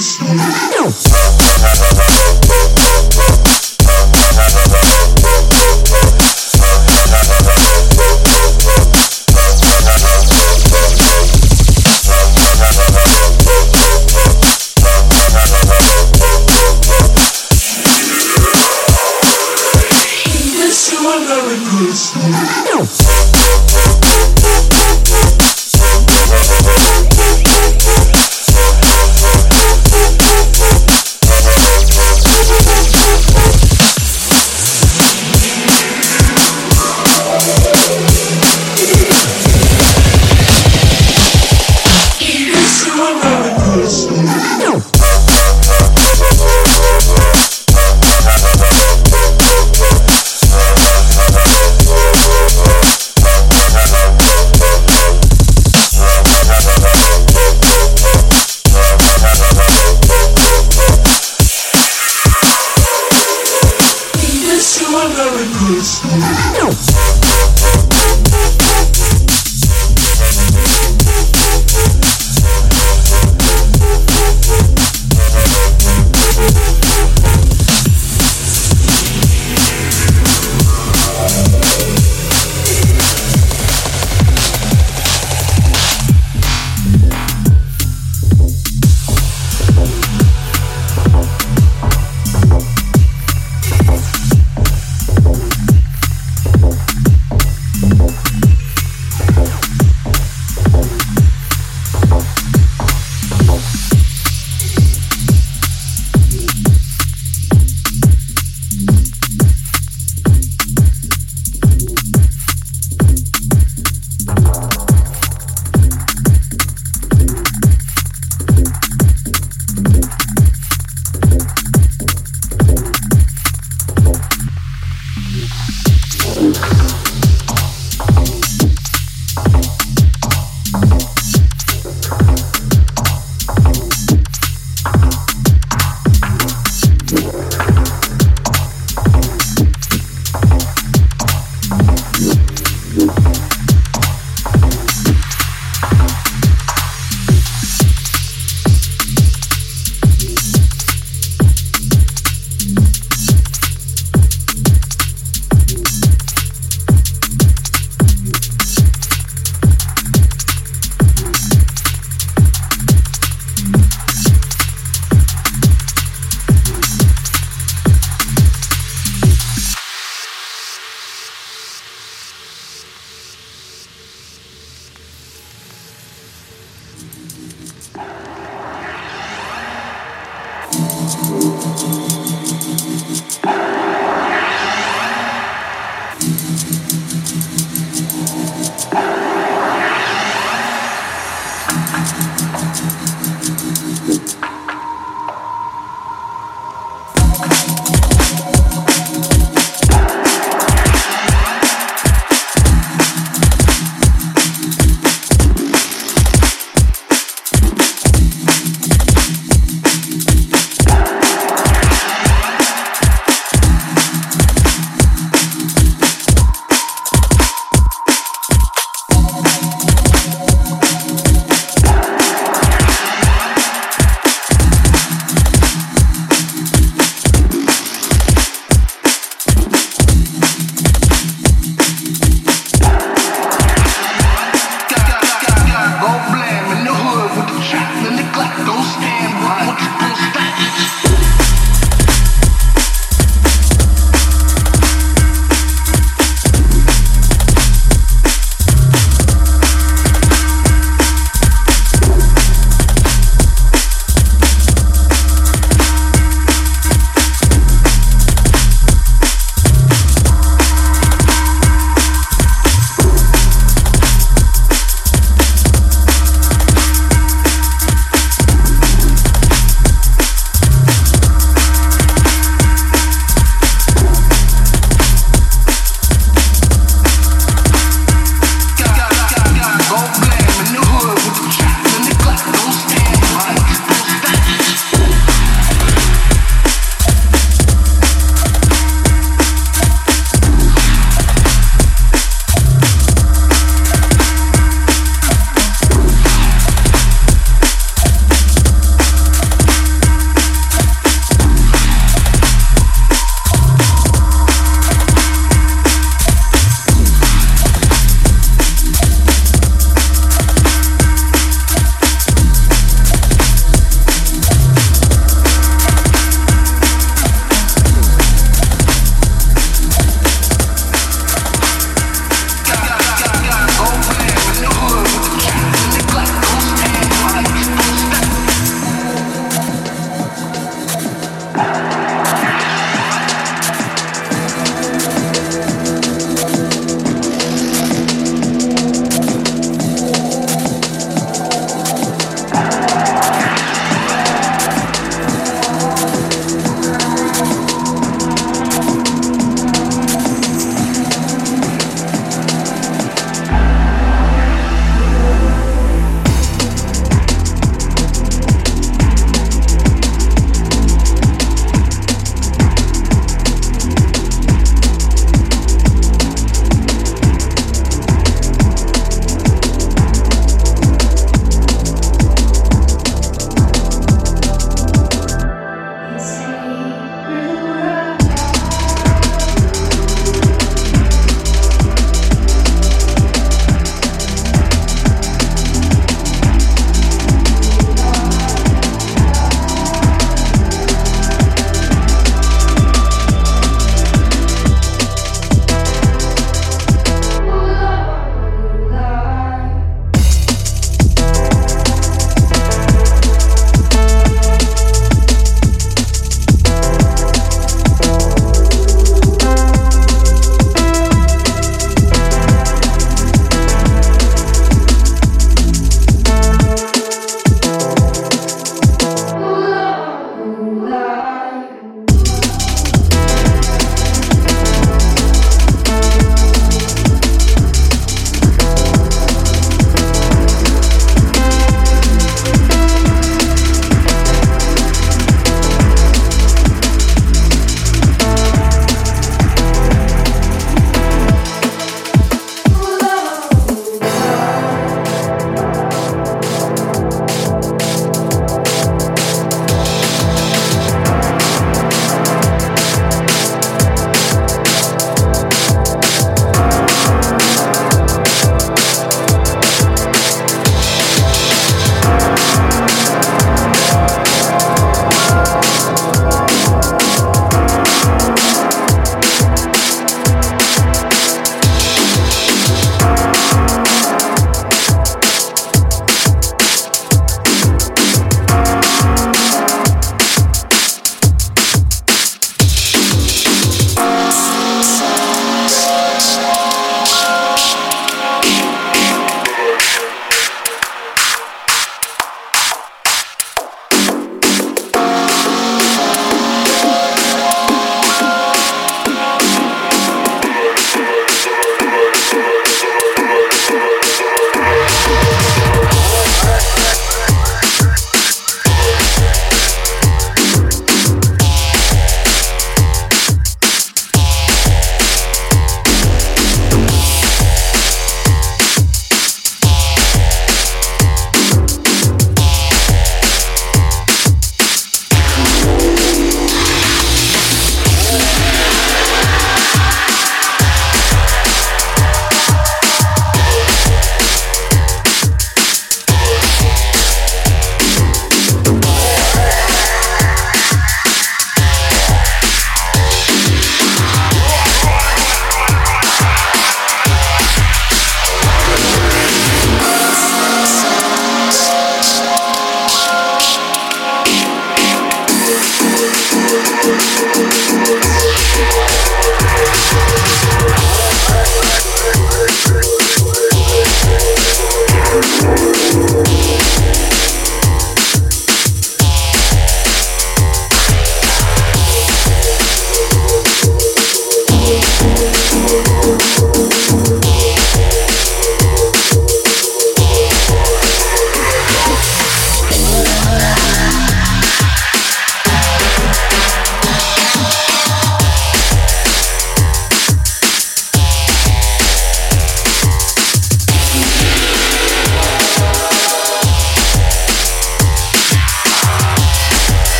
this.